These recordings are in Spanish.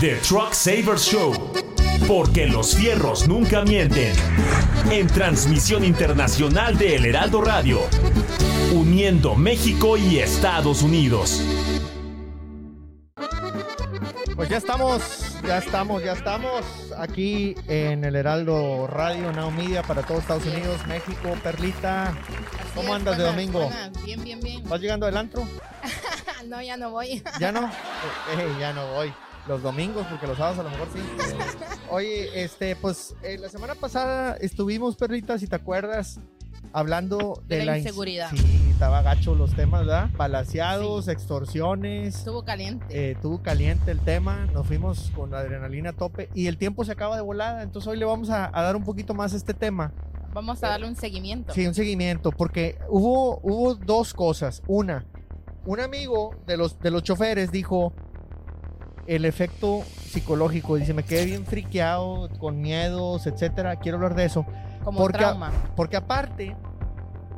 The Truck Savers Show. Porque los fierros nunca mienten. En transmisión internacional de El Heraldo Radio. Uniendo México y Estados Unidos. Pues ya estamos, ya estamos, ya estamos aquí en el Heraldo Radio Now Media para todo Estados Unidos, México, Perlita. ¿Cómo es, andas de domingo? buenas. Bien, bien, bien. ¿Vas llegando del antro? no, ya no voy. ¿Ya no? Eh, eh, ya no voy. Los domingos, porque los sábados a lo mejor sí. Oye, este, pues eh, la semana pasada estuvimos, Perlita, si te acuerdas, hablando de, De la ins- inseguridad. Sí, estaba gacho los temas, ¿verdad? Palaciados, extorsiones. Estuvo caliente. eh, estuvo caliente el tema, nos fuimos con la adrenalina a tope y el tiempo se acaba de volada, entonces hoy le vamos a, a dar un poquito más a este tema. Vamos a darle un seguimiento. Sí, un seguimiento, porque hubo, hubo dos cosas. Una, un amigo de los, de los choferes dijo el efecto psicológico, dice, me quedé bien friqueado, con miedos, etcétera, quiero hablar de eso. Como porque- trauma. Porque aparte,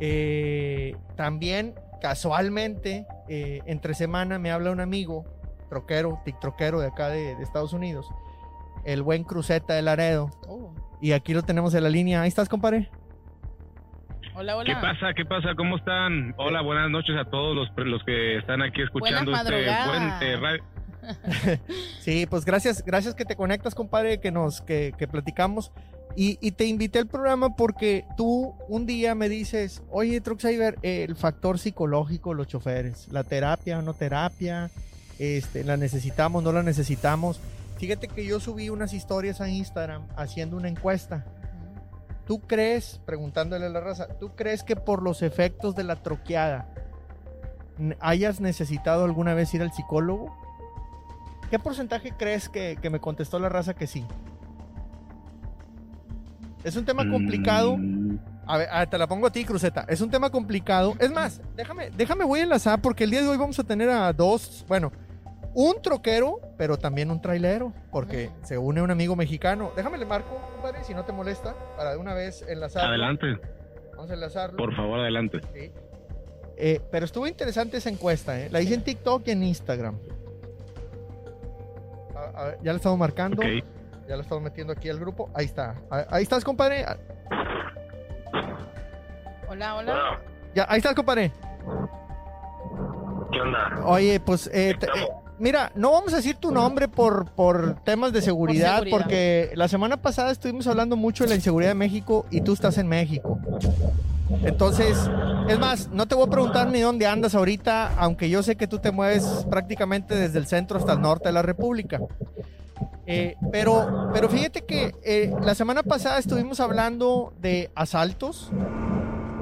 eh, también casualmente, eh, entre semana me habla un amigo, troquero, tiktroquero de acá de, de Estados Unidos, el buen Cruceta de Laredo. Oh. Y aquí lo tenemos en la línea. Ahí estás, compadre. Hola, hola. ¿Qué pasa? ¿Qué pasa? ¿Cómo están? Hola, buenas noches a todos los, los que están aquí escuchando Buenas este buen eh, radio. Sí, pues gracias, gracias que te conectas, compadre, que nos, que, que platicamos. Y, y te invité al programa porque tú un día me dices, oye, Trucksaver, el factor psicológico, los choferes, la terapia o no terapia, este, la necesitamos, no la necesitamos. Fíjate que yo subí unas historias a Instagram haciendo una encuesta. ¿Tú crees, preguntándole a la raza, ¿tú crees que por los efectos de la troqueada hayas necesitado alguna vez ir al psicólogo? ¿Qué porcentaje crees que, que me contestó la raza que sí? Es un tema complicado. Mm, A ver, te la pongo a ti, Cruceta. Es un tema complicado. Es más, déjame, déjame, voy a enlazar porque el día de hoy vamos a tener a dos, bueno, un troquero, pero también un trailero, porque se une un amigo mexicano. Déjame le marco, compadre, si no te molesta, para de una vez enlazarlo. adelante, Vamos a enlazarlo. por favor, adelante. Sí. Eh, pero estuvo interesante esa encuesta, ¿eh? La hice en TikTok y en Instagram. Ver, ya la estamos marcando. Ya la estamos metiendo aquí al grupo. Ahí está. Ah, Ahí estás, compadre. Hola, hola. Ya, ahí estás, compadre. ¿Qué onda? Oye, pues, eh, te- eh, mira, no vamos a decir tu nombre por, por temas de seguridad, seguridad. porque la semana pasada estuvimos hablando mucho de la inseguridad de México y tú estás en México. Entonces, es más, no te voy a preguntar ni dónde andas ahorita, aunque yo sé que tú te mueves prácticamente desde el centro hasta el norte de la República. Eh, pero, pero fíjate que eh, la semana pasada estuvimos hablando de asaltos.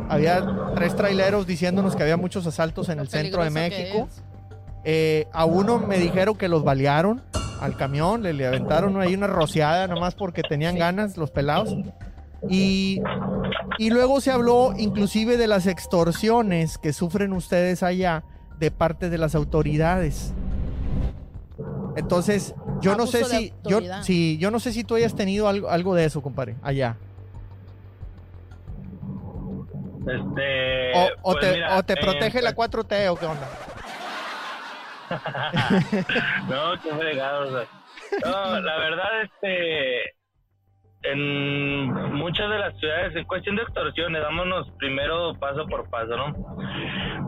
Había tres traileros diciéndonos que había muchos asaltos en el centro de México. Eh, a uno me dijeron que los balearon al camión, le, le aventaron ahí una rociada nomás porque tenían Sí. ganas los pelados. Y, y luego se habló inclusive de las extorsiones que sufren ustedes allá de parte de las autoridades. Entonces, yo no sé si yo, si yo no sé si tú hayas tenido algo, algo de eso, compadre, allá. Este. O, o pues te, mira, o te eh, protege la pues- 4T o qué onda. no, qué fregado. o sea. No, la verdad, este. En muchas de las ciudades, en cuestión de extorsiones, vámonos primero paso por paso, ¿no?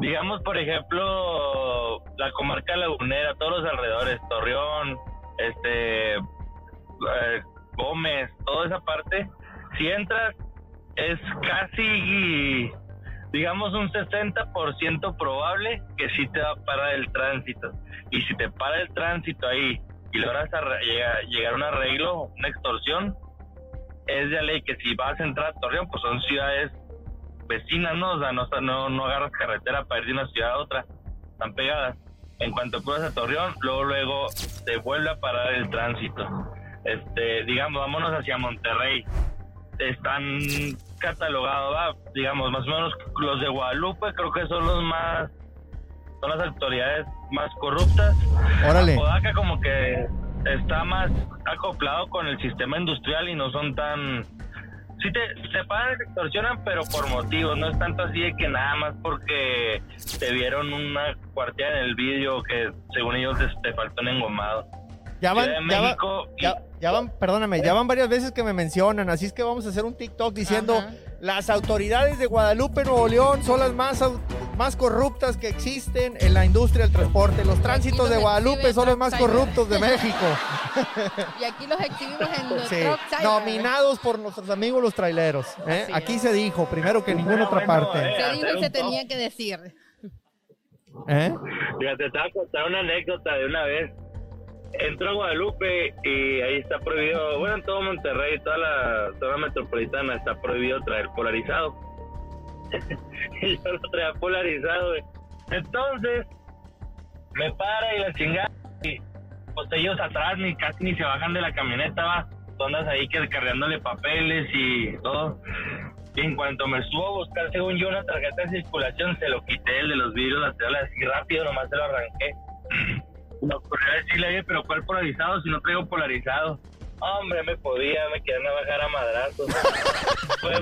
Digamos, por ejemplo, la comarca lagunera, todos los alrededores, Torreón, este. eh, Gómez, toda esa parte, si entras, es casi digamos un 60% probable que sí te va a parar el tránsito. Y si te para el tránsito ahí y logras arre- llega- llegar a un arreglo, una extorsión, es de ley que si vas a entrar a Torreón, pues son ciudades vecinas, ¿no? O sea, no, no, no agarras carretera para ir de una ciudad a otra, están pegadas. En cuanto cruzas a Torreón, luego, luego te vuelve a parar el tránsito. Este, digamos, vámonos hacia Monterrey están catalogados, va, digamos, más o menos los de Guadalupe, creo que son los más, son las autoridades más corruptas. Órale. Podaca como que está más acoplado con el sistema industrial y no son tan... Sí te, pagan, te extorsionan, pero por motivos, no es tanto así de que nada más porque te vieron una cuartilla en el vídeo que según ellos te, te faltó un engomado. Ya van, ya, va- México. y- ya, ya van, perdóname, ya van varias veces que me mencionan, así es que vamos a hacer un TikTok diciendo Ajá. las autoridades de Guadalupe, Nuevo León son las más, más corruptas que existen en la industria del transporte. Los tránsitos de Guadalupe son los más corruptos de México. Y aquí los exhibimos en los Sí, nominados por nuestros amigos los traileros. ¿eh? Aquí es. se dijo, primero que en ninguna otra parte. eh. Se dijo y se tenía que decir. ¿Eh? Fíjate, te voy a contar una anécdota de una vez. Entro a Guadalupe y ahí está prohibido, bueno, en todo Monterrey, toda la zona metropolitana está prohibido traer polarizado. y yo lo traía polarizado, güey. Entonces, me para y la chingada. Y pues ellos atrás ni casi ni se bajan de la camioneta, va. Andas ahí que cargándole papeles y todo. Y en cuanto me subo a buscar, según yo, una tarjeta de circulación, se lo quité el de los vidrios laterales así rápido, nomás se lo arranqué. Me ocurrió decirle, pero ¿cuál polarizado si no traigo polarizado? Hombre, me podía, me querían bajar a madrazos. pues,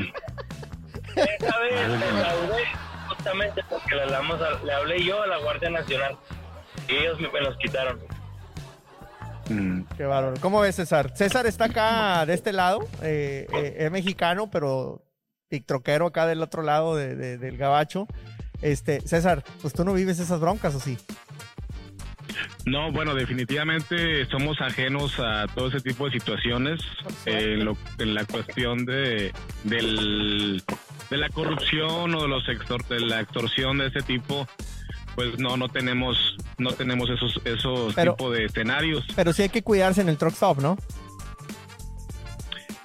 esa vez me saudé justamente porque le, a- le hablé yo a la Guardia Nacional y ellos me, me los quitaron. Mm. Qué bárbaro. ¿Cómo ves, César? César está acá de este lado, eh, eh, es mexicano, pero tiktroquero acá del otro lado de- de- del gabacho. Este, César, pues tú no vives esas broncas, ¿o sí? No, bueno, definitivamente somos ajenos a todo ese tipo de situaciones eh, en, lo- en la cuestión de, del, de la corrupción o de, los extor- de la extorsión de ese tipo. Pues no, no tenemos, no tenemos esos, esos Pero- tipos de escenarios. Pero sí hay que cuidarse en el truck stop, ¿no?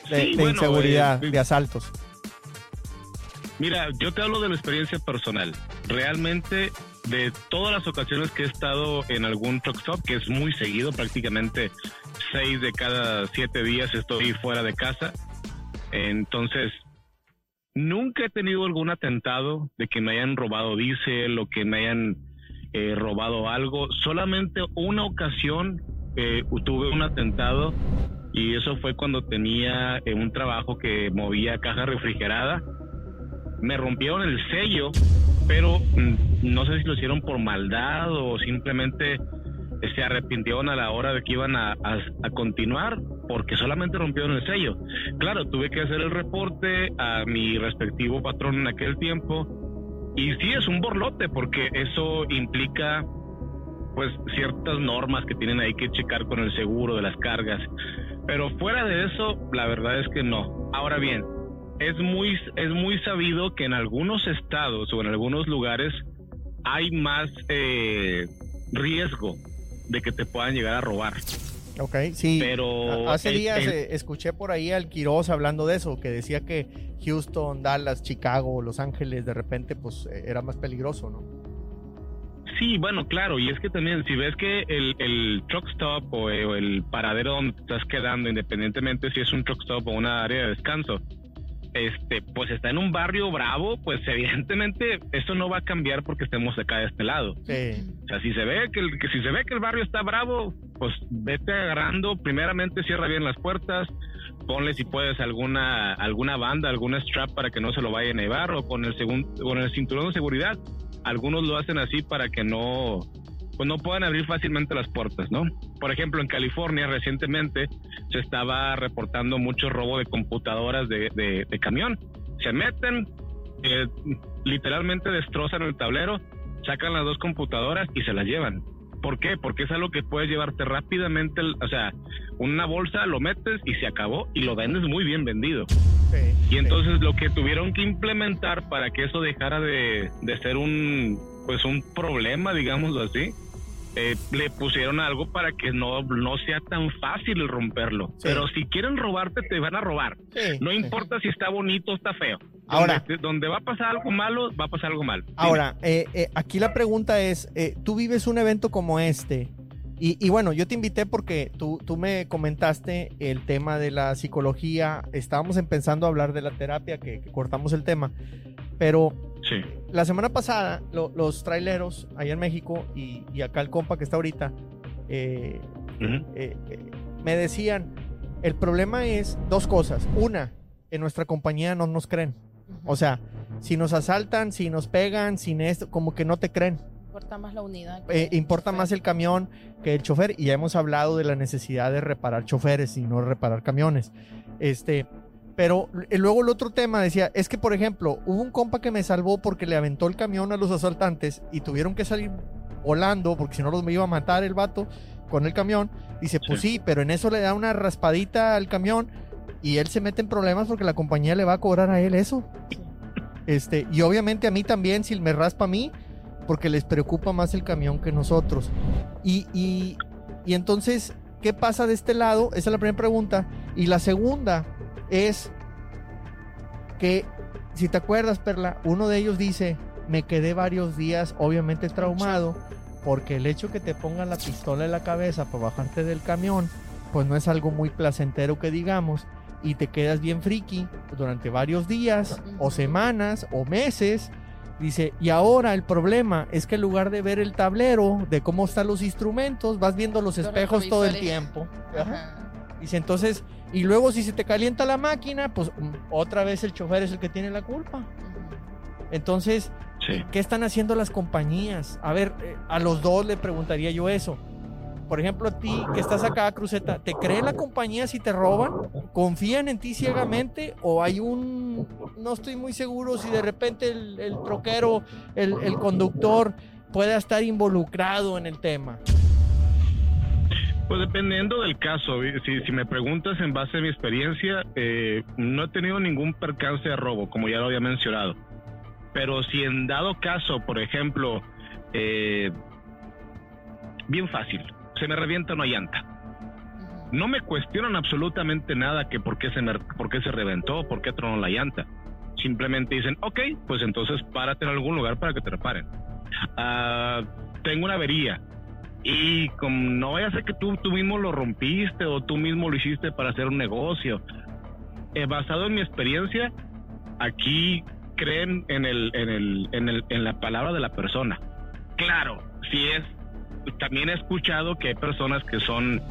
De, Sí, de bueno, inseguridad, eh, de asaltos. Mira, yo te hablo de la experiencia personal. Realmente, de todas las ocasiones que he estado en algún truck stop, que es muy seguido, prácticamente seis de cada siete días estoy fuera de casa. Entonces, nunca he tenido algún atentado de que me hayan robado diésel o que me hayan eh, robado algo. Solamente una ocasión eh, tuve un atentado y eso fue cuando tenía eh, un trabajo que movía caja refrigerada me rompieron el sello, pero mm, no sé si lo hicieron por maldad o simplemente se arrepintieron a la hora de que iban a, a- continuar porque solamente rompieron el sello. Claro, tuve que hacer el reporte a mi respectivo patrón en aquel tiempo y sí es un borlote porque eso implica pues ciertas normas que tienen ahí que checar con el seguro de las cargas. Pero fuera de eso, la verdad es que no. Ahora bien, es muy, es muy sabido que en algunos estados o en algunos lugares hay más eh, riesgo de que te puedan llegar a robar. Ok, sí. Pero A- Hace el- días el- eh, escuché por ahí al Quiroz hablando de eso, que decía que Houston, Dallas, Chicago, Los Ángeles, de repente, pues eh, era más peligroso, ¿no? Sí, bueno, claro, y es que también si ves que el, el truck stop o, eh, o el paradero donde te estás quedando, independientemente si es un truck stop o una área de descanso, este, pues está en un barrio bravo, pues evidentemente esto no va a cambiar porque estemos acá de este lado. Sí. O sea, si se ve que, el, que si se ve que el barrio está bravo, pues vete agarrando. Primeramente cierra bien las puertas, ponle si puedes alguna alguna banda, algún strap para que no se lo vayan a llevar o con el segun- con el cinturón de seguridad. Algunos lo hacen así para que no pues no puedan abrir fácilmente las puertas, ¿no? Por ejemplo, en California recientemente se estaba reportando mucho robo de computadoras de, de- de camión. Se meten, eh, literalmente destrozan el tablero, sacan las dos computadoras y se las llevan. ¿Por qué? Porque es algo que puedes llevarte rápidamente, o sea, una bolsa lo metes y se acabó y lo vendes muy bien vendido. sí, Y sí. entonces lo que tuvieron que implementar para que eso dejara de, de ser un pues un problema, digámoslo así, eh, le pusieron algo para que no, no sea tan fácil romperlo. Sí. Pero si quieren robarte, te van a robar. Sí, No sí. importa si está bonito o está feo. Ahora- donde, donde va a pasar algo malo, va a pasar algo malo. Ahora, eh, eh, aquí la pregunta es, eh, tú vives un evento como este, y, y bueno, yo te invité porque tú, tú me comentaste el tema de la psicología, estábamos empezando a hablar de la terapia, que, que cortamos el tema, pero Sí. La semana pasada lo- los traileros allá en México y, y acá el compa que está ahorita, eh, eh, eh, me decían, el problema es dos cosas. Una, en nuestra compañía no nos creen. O sea, si nos asaltan, si nos pegan, sin esto, como que no te creen. Importa más la unidad. eh, importa el más el camión que el chofer y ya hemos hablado de la necesidad de reparar choferes y no reparar camiones. Este, pero eh, luego el otro tema decía, es que por ejemplo, hubo un compa que me salvó porque le aventó el camión a los asaltantes y tuvieron que salir volando porque si no los me iba a matar el vato con el camión. Dice, pues sí, pero en eso le da una raspadita al camión y él se mete en problemas porque la compañía le va a cobrar a él eso. Este, y obviamente a mí también, si me raspa a mí, porque les preocupa más el camión que nosotros. Y, y, y entonces, ¿qué pasa de este lado? Esa es la primera pregunta. Y la segunda es que, si te acuerdas, Perla, uno de ellos dice, me quedé varios días obviamente traumado, porque el hecho que te pongan la pistola en la cabeza para bajarte del camión, pues no es algo muy placentero que digamos y te quedas bien friki durante varios días o semanas o meses. Dice, y ahora el problema es que en lugar de ver el tablero de cómo están los instrumentos, vas viendo los espejos todo el tiempo. Ajá. Dice, entonces, y luego si se te calienta la máquina, pues mm, otra vez el chofer es el que tiene la culpa. Entonces, Sí. ¿qué están haciendo las compañías? A ver, eh, a los dos le preguntaría yo eso. Por ejemplo, a ti que estás acá, Cruzeta, ¿te cree la compañía si te roban? ¿Confían en ti ciegamente? ¿O hay un... No estoy muy seguro si de repente el, el troquero, el, el conductor pueda estar involucrado en el tema? Pues dependiendo del caso, si, me preguntas en base a mi experiencia, eh, no he tenido ningún percance de robo, como ya lo había mencionado. Pero si en dado caso, por ejemplo, eh, bien fácil, se me revienta una llanta. No me cuestionan absolutamente nada que por qué se, me, por qué se reventó, por qué tronó la llanta. Simplemente dicen, ok, pues entonces párate en algún lugar para que te reparen. Ah, tengo una avería y como no vaya a ser que tú, tú mismo lo rompiste o tú mismo lo hiciste para hacer un negocio. Eh, basado en mi experiencia, aquí creen en, el, en, el, en, el, en la palabra de la persona. Claro, si es también he escuchado que hay personas que son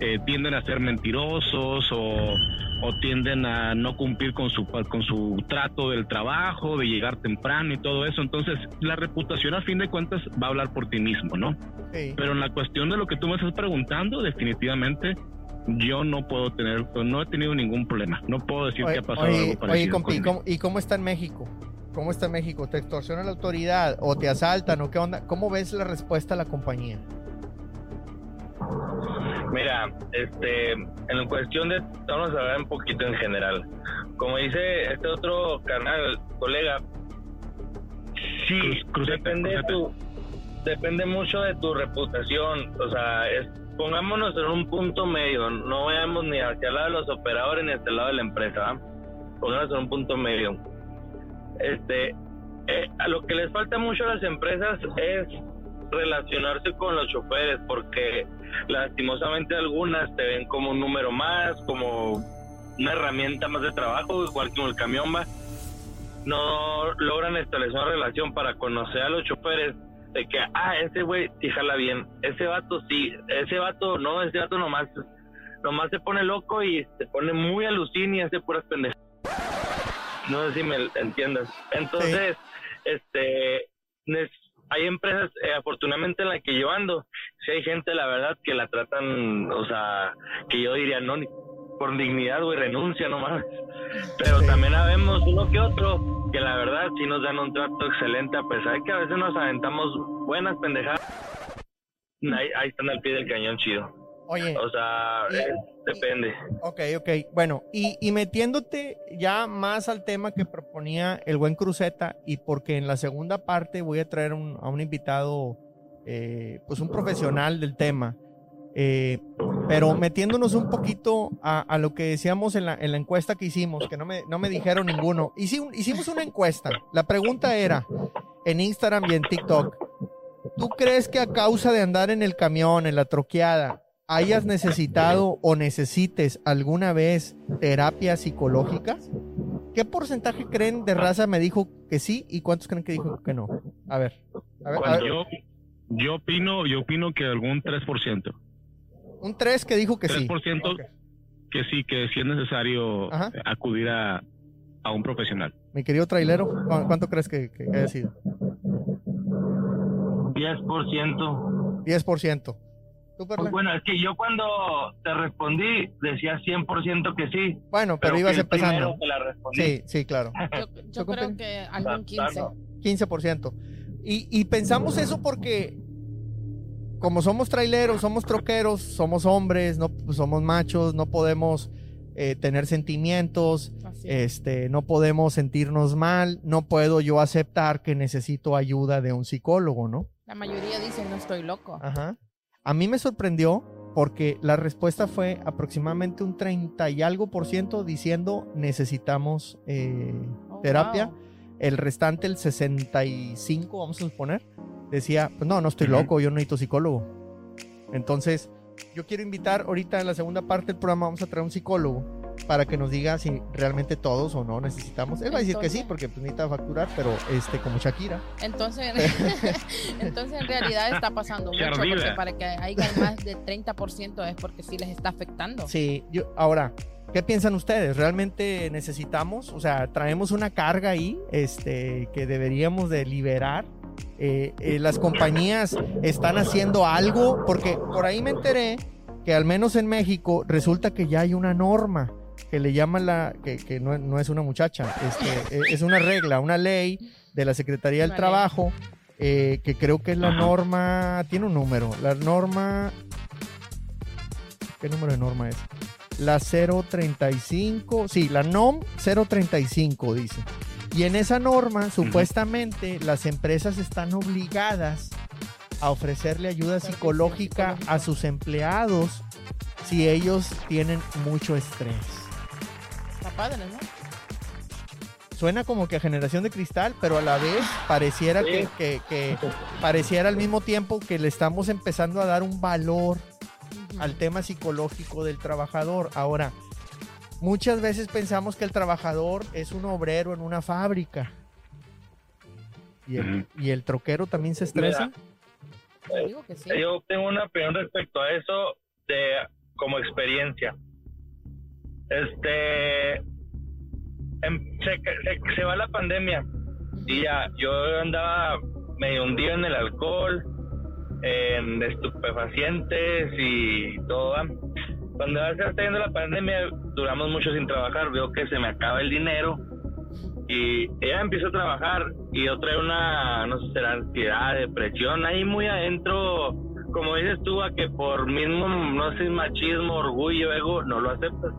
eh, tienden a ser mentirosos o, o tienden a no cumplir con su con su trato del trabajo, de llegar temprano y todo eso. Entonces, la reputación a fin de cuentas va a hablar por ti mismo, ¿no? Sí. Pero en la cuestión de lo que tú me estás preguntando, definitivamente yo no puedo tener, no he tenido ningún problema. No puedo decir que ha pasado oye, algo oye, parecido. compi, ¿y cómo, ¿y cómo está en México? ¿Cómo está en México? ¿Te extorsiona la autoridad o te asaltan o qué onda? ¿Cómo ves la respuesta a la compañía? Mira, este, en cuestión de, vamos a hablar un poquito en general. Como dice este otro canal, colega, sí, Cruz- depende, de cruceta. tu, depende mucho de tu reputación. O sea, es, pongámonos en un punto medio, no vayamos ni hacia el lado de los operadores ni hacia el lado de la empresa, ¿va? pongámonos en un punto medio. Este, eh, a lo que les falta mucho a las empresas es relacionarse con los choferes porque lastimosamente algunas te ven como un número más, como una herramienta más de trabajo, igual como el camión va. No logran establecer una relación para conocer a los choferes de que, ah, ese güey sí jala bien, ese vato sí, ese vato no, ese vato nomás, nomás se pone loco y se pone muy alucin y hace puras pendejas. No sé si me entiendas. Entonces, este, nes- hay empresas, eh, afortunadamente en la que yo ando, si hay gente, la verdad, que la tratan, o sea, que yo diría, no, ni por dignidad, güey, renuncia nomás. Pero Sí. también habemos uno que otro que la verdad sí nos dan un trato excelente, a pesar de que a veces nos aventamos buenas pendejadas. Ahí, ahí están al pie del cañón chido. Oye, O sea, Y- eh, depende. ok, ok. Bueno, y, y metiéndote ya más al tema que proponía el buen Cruzeta, y porque en la segunda parte voy a traer un- a un invitado, eh, pues un profesional del tema. Eh, pero metiéndonos un poquito a, a lo que decíamos en la, en la encuesta que hicimos, que no me, no me dijeron ninguno. Hici- hicimos una encuesta. La pregunta era, en Instagram y en TikTok, ¿tú crees que a causa de andar en el camión, en la troqueada, hayas necesitado o necesites alguna vez terapia psicológica? ¿Qué porcentaje creen de raza me dijo que sí y cuántos creen que dijo que no? A ver. A ver, a ver, Yo, yo opino, yo opino que algún 3%. un 3 que dijo que sí. 3% Ok. que sí, que sí es necesario Ajá. acudir a, a un profesional. Mi querido trailero, ¿cu- ¿cuánto crees que, que haya sido? 10%. 10%. ¿Tú, Pues bueno, es que yo cuando te respondí decía 100% que sí. Bueno, pero, fui ibas empezando. que la respondí. Sí, sí, claro. Yo, yo ¿Tú, creo que algún 15. 15%. Y, y pensamos eso porque como somos traileros, somos troqueros, somos hombres, no somos machos, no podemos eh, tener sentimientos, es. este, no podemos sentirnos mal, no puedo yo aceptar que necesito ayuda de un psicólogo, ¿no? La mayoría dicen no estoy loco. Ajá. A mí me sorprendió porque la respuesta fue aproximadamente un 30 y algo por ciento diciendo necesitamos eh, Oh, terapia. wow. El restante, el 65, vamos a suponer, decía, pues no, no estoy loco, yo no necesito psicólogo. Entonces, yo quiero invitar ahorita en la segunda parte del programa, vamos a traer un psicólogo para que nos diga si realmente todos o no necesitamos. Él va a decir que sí, porque pues, necesita facturar, pero este, como Shakira. Entonces, entonces en realidad está pasando mucho porque para que haya más del 30% es porque sí les está afectando. Sí, yo, ahora, ¿qué piensan ustedes? ¿Realmente necesitamos? O sea, traemos una carga ahí este, que deberíamos de liberar. Eh, eh, las compañías están haciendo algo, porque por ahí me enteré que al menos en México resulta que ya hay una norma que le llaman la, que, que no, no es una muchacha, este, eh, es una regla, una ley de la Secretaría del. Trabajo, eh, que creo que es la Ajá. norma, tiene un número, la norma, ¿qué número de norma es? La 035, sí, la NOM 035 dice. Y en esa norma, supuestamente, las empresas están obligadas a ofrecerle ayuda psicológica a sus empleados si ellos tienen mucho estrés. Está padre, ¿no? Suena como que a generación de cristal, pero a la vez pareciera que, que- que- pareciera al mismo tiempo que le estamos empezando a dar un valor al tema psicológico del trabajador. Ahora, muchas veces pensamos que el trabajador es un obrero en una fábrica. ¿Y el, y el troquero también se estresa? Digo que sí. Yo tengo una opinión respecto a eso de como experiencia. Este em- se, se- se va la pandemia y ya yo andaba medio hundido en el alcohol, en estupefacientes y todo. Cuando está yendo la pandemia, duramos mucho sin trabajar, veo que se me acaba el dinero y ella empieza a trabajar y yo traigo una, no sé, será ansiedad, depresión, ahí muy adentro, como dices tú, a que por mismo, no sé, machismo, orgullo, ego, no lo aceptas.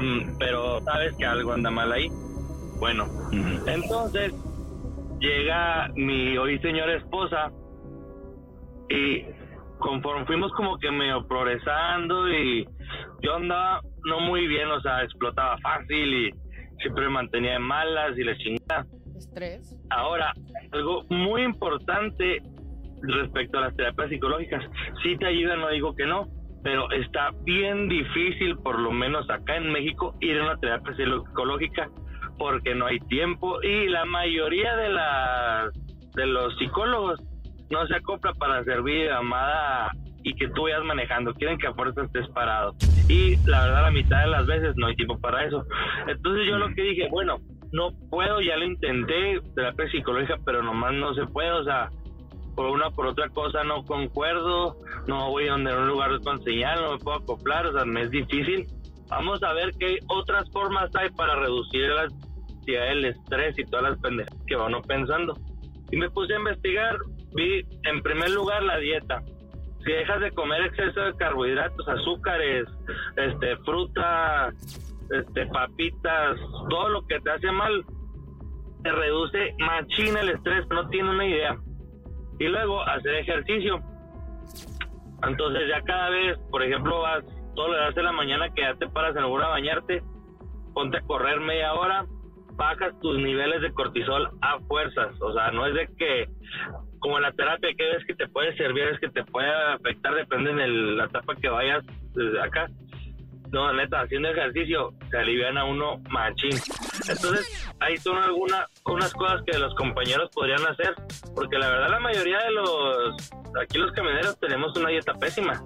Mm, Pero sabes que algo anda mal ahí. Bueno, entonces llega mi hoy señora esposa y conforme fuimos como que medio progresando y yo andaba no muy bien, o sea, explotaba fácil y siempre me mantenía en malas y la chingada. Estrés. Ahora, algo muy importante respecto a las terapias psicológicas, sí te ayudan, no digo que no, pero está bien difícil, por lo menos acá en México, ir a una terapia psicológica porque no hay tiempo y la mayoría de las de los psicólogos no se acopla para servir llamada y que tú vayas manejando, quieren que a fuerza estés parado. Y la verdad, la mitad de las veces no hay tiempo para eso. Entonces yo lo que dije, bueno, no puedo, ya lo intenté, terapia psicológica, pero nomás no se puede, o sea, por una por otra cosa no concuerdo, no voy a donde un lugar con señal, no me puedo acoplar, o sea, me es difícil. Vamos a ver qué otras formas hay para reducir la ansiedad, el estrés y todas las pendejas que va uno pensando. Y me puse a investigar, vi en primer lugar la dieta. Si dejas de comer exceso de carbohidratos, azúcares, este, fruta, este, papitas, todo lo que te hace mal, te reduce machina el estrés, no tiene una idea. Y luego hacer ejercicio. Entonces ya cada vez, por ejemplo, vas todos los días de la mañana que ya te paras a bañarte, ponte a correr media hora, bajas tus niveles de cortisol a fuerzas. O sea, no es de que, como la terapia, que ves que te puede servir, es que te puede afectar, depende de la etapa que vayas desde acá. No, neta, haciendo ejercicio se alivian a uno machín. Entonces, ahí son algunas unas cosas que los compañeros podrían hacer, porque la verdad la mayoría de los, aquí los camioneros tenemos una dieta pésima.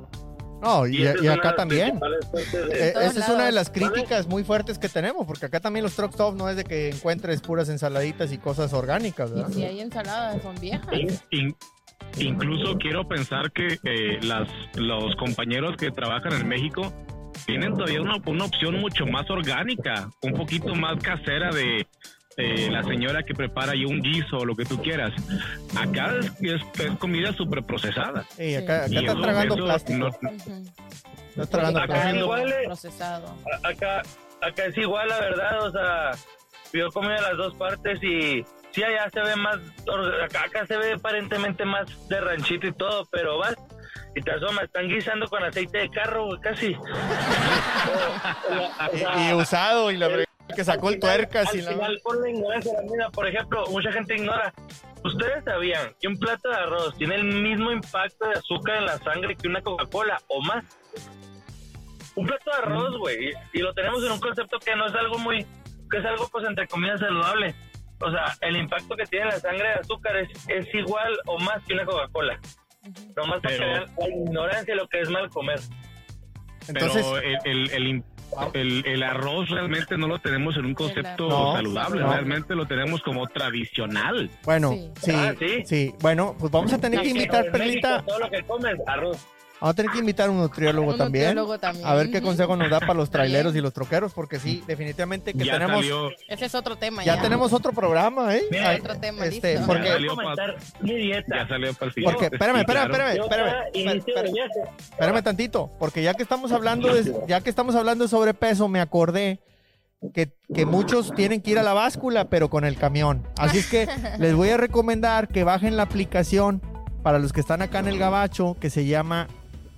No, y, y acá también. Eh, esa es una de las críticas muy fuertes que tenemos, porque acá también los truck stop no es de que encuentres puras ensaladitas y cosas orgánicas, Y ¿verdad? si hay ensaladas, son viejas. In- in- Incluso quiero pensar que eh, las, los compañeros que trabajan en México tienen todavía una, una opción mucho más orgánica, un poquito más casera de eh, la señora que prepara ahí un guiso o lo que tú quieras. Acá es, es- es comida súper procesada. Acá, acá estás tragando eso plástico. no-. Estás tragando Acá plástico. igual, eh, Procesado. a- acá, acá es igual, la verdad, o sea, yo comí de las dos partes y sí, allá se ve más, or- acá, acá se ve aparentemente más de ranchito y todo, pero vas y te asomas, están guisando con aceite de carro, casi. O- o- o sea, Y, y usado, y la verdad que sacó el al final- tuercas y al la... final, por la ignorancia de la vida, por ejemplo, mucha gente ignora. ¿Ustedes sabían que un plato de arroz tiene el mismo impacto de azúcar en la sangre que una Coca-Cola o más? Un plato de arroz, güey, y, y lo tenemos en un concepto que no es algo muy, que es algo pues entre comillas saludable. O sea, el impacto que tiene la sangre de azúcar es, es igual o más que una Coca-Cola. Nomás para que Pero- vean la ignorancia de lo que es mal comer. Entonces, pero el, el, el el- el arroz realmente no lo tenemos en un concepto No, saludable, no. realmente lo tenemos como tradicional. bueno, Sí. sí, Ah, sí, sí. Bueno, pues vamos a tener que invitar, México, Perlita, todo lo que comes, arroz. Vamos a tener que invitar a un nutriólogo Un también. nutriólogo también. A ver qué consejo nos da para los traileros y los troqueros, porque sí, definitivamente que ya tenemos... salió, Ese es otro tema Ya ya. tenemos otro programa, ¿eh? Mira, Ay, otro tema, este, listo. porque, Ya salió Voy a comentar mi dieta. ya salió para el porque, siguiente. espérame, Sí, espérame, espérame, espérame, espérame, espérame, viaje, espérame tantito, porque ya que estamos hablando de, ya que estamos hablando de sobrepeso, me acordé que, que muchos tienen que ir a la báscula, pero con el camión. Así es que les voy a recomendar que bajen la aplicación para los que están acá en el Gabacho, que se llama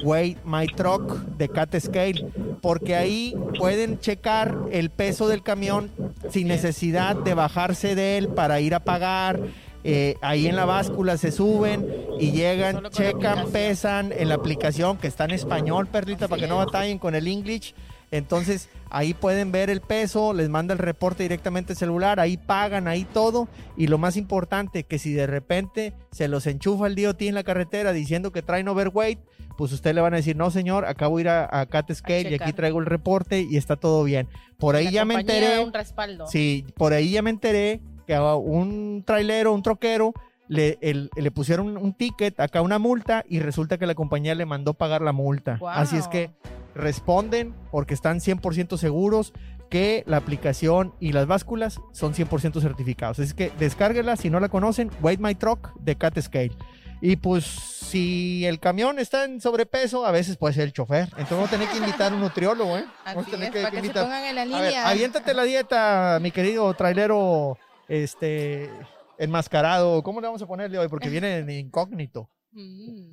Weigh My Truck de Cat Scale, porque ahí pueden checar el peso del camión sin necesidad de bajarse de él para ir a pagar. Eh, ahí en la báscula se suben y llegan, checan, pesan en la aplicación que está en español, Perlita, para que no batallen con el English. Entonces ahí pueden ver el peso, les manda el reporte directamente al celular, ahí pagan, ahí todo. Y lo más importante, que si de repente se los enchufa el DOT en la carretera diciendo que traen overweight, pues usted le van a decir, no señor, acabo de ir a, a Cat Scale y aquí traigo el reporte y está todo bien. Por ahí La ya me enteré. un respaldo. Sí, por ahí ya me enteré que a un trailero, un troquero, le, el- le pusieron un ticket, acá una multa, y resulta que la compañía le mandó pagar la multa. Guau. Así es que responden porque están 100% seguros que la aplicación y las básculas son 100% certificados. Así que descárguela si no la conocen, Wait My Truck de Cat Scale. Y pues si el camión está en sobrepeso, a veces puede ser el chofer. Entonces vamos a tener que invitar a un nutriólogo, ¿eh? Vamos Así a tener es, que- para que que se invitar- pongan en la a ver, línea. aviéntate la dieta, mi querido trailero, este, enmascarado. ¿Cómo le vamos a ponerle hoy? Porque viene en incógnito.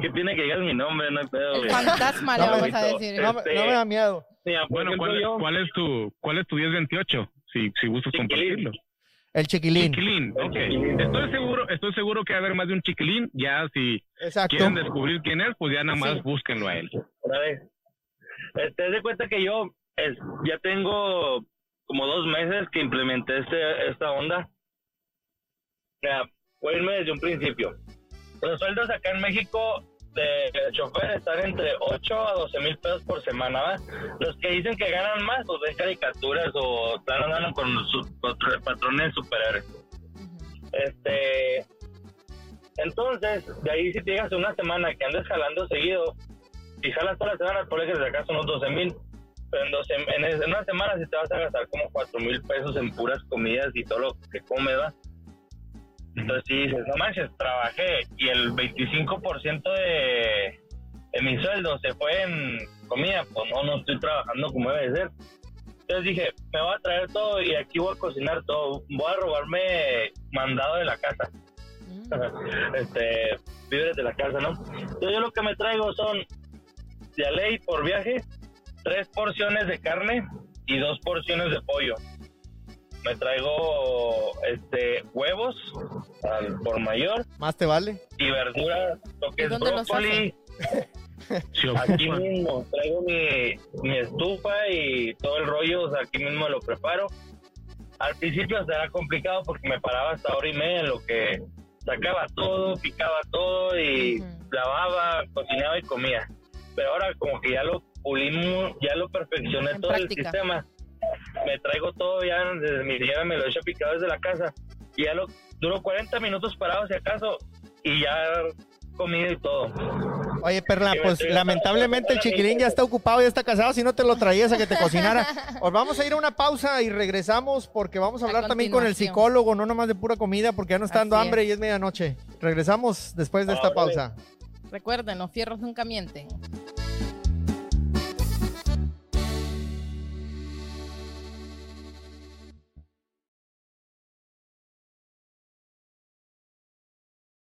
Que tiene que llegar mi nombre, no hay pedo, El fantasma le No me- vamos a decir. No, me- Este- no me da miedo. Mira, por Bueno, ¿cuál, cuál es tu cuál es tu 1028? Si, si gustas compartirlo. El chiquilín. Chiquilín, ok. Estoy seguro, estoy seguro que va a haber más de un chiquilín. Ya si Exacto. quieren descubrir quién es, pues ya nada más Sí. búsquenlo a él. otra vez. Este, haz de cuenta que yo es, ya tengo como dos meses que implementé este, esta onda. Mira, voy a irme desde un principio. Los sueldos acá en México de chofer están entre 8 a 12 mil pesos por semana. ¿va? Los que dicen que ganan más, pues ven caricaturas o están andando con sus patro- patrones superhéroes. Este. Entonces, de ahí si te llegas una semana que andes jalando seguido, si jalas toda la semana, por que sacas unos 12 mil. Pero en, 12 en, en una semana si te vas a gastar como 4 mil pesos en puras comidas y todo lo que comes, ¿va? Entonces, si dices, no manches, trabajé y el 25% de, de mi sueldo se fue en comida, pues no, no estoy trabajando como debe de ser. Entonces dije, me voy a traer todo y aquí voy a cocinar todo. Voy a robarme mandado de la casa Mm. este, víveres de la casa, ¿no? Entonces yo lo que me traigo son, de ley por viaje, tres porciones de carne y dos porciones de pollo. Me traigo este huevos al por mayor Más te vale. y verduras, lo que ¿Y es dónde brócoli. Se Aquí mismo traigo mi, mi estufa y todo el rollo, o sea, aquí mismo lo preparo. Al principio será complicado porque me paraba hasta hora y media en lo que sacaba todo, picaba todo y lavaba, cocinaba y comía. Pero ahora como que ya lo pulimos, ya lo perfeccioné En todo práctica. el sistema. Me traigo todo ya desde mi día, me lo he hecho picado desde la casa. Y ya lo duro 40 minutos parado si acaso y ya comida y todo. Oye, Perla, pues lamentablemente el chiquilín ya está ocupado, ya está casado, si no te lo traías a que te cocinara. Os vamos a ir a una pausa y regresamos porque vamos a A hablar también con el psicólogo, no nomás de pura comida, porque ya no está dando Así hambre es. y es medianoche. Regresamos después de esta Órale. pausa. Recuerden, los fierros nunca mienten.